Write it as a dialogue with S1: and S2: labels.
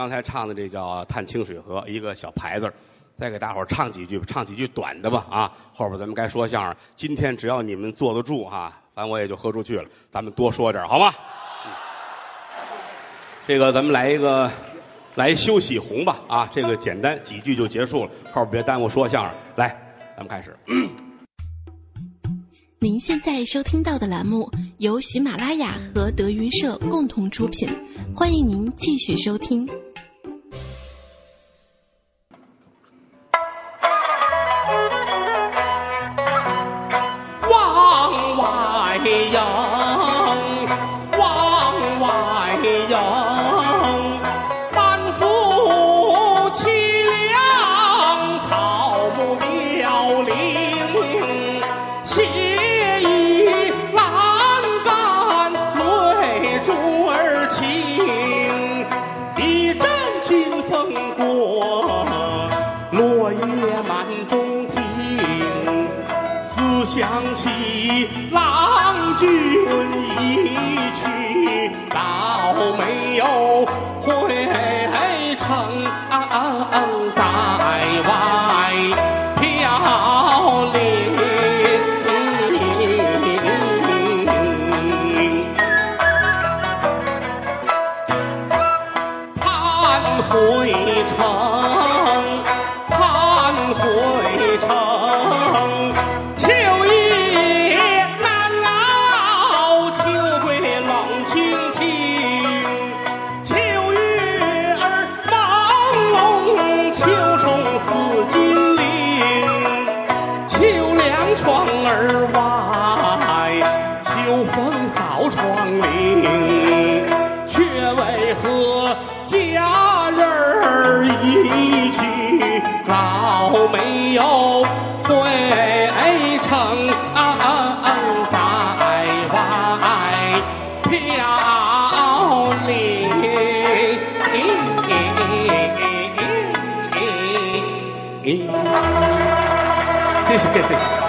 S1: 刚才唱的这叫《探清水河》，一个小牌子再给大伙儿唱几句，唱几句短的吧啊！后边咱们该说相声，今天只要你们坐得住哈、反正我也就喝出去了，咱们多说点好吗？这个咱们来一个，来休息红吧啊！这个简单几句就结束了，后边别耽误说相声。来，咱们开始。
S2: 您现在收听到的栏目由喜马拉雅和德云社共同出品，欢迎您继续收听。
S3: 外迎，往外迎，满腹凄凉，草木凋零，血衣阑干，泪珠儿倾，一阵金风过，落叶满中。想起郎君一去，到没有回城在外飘零。盼回城，盼回老没有回城在外飘零。谢谢。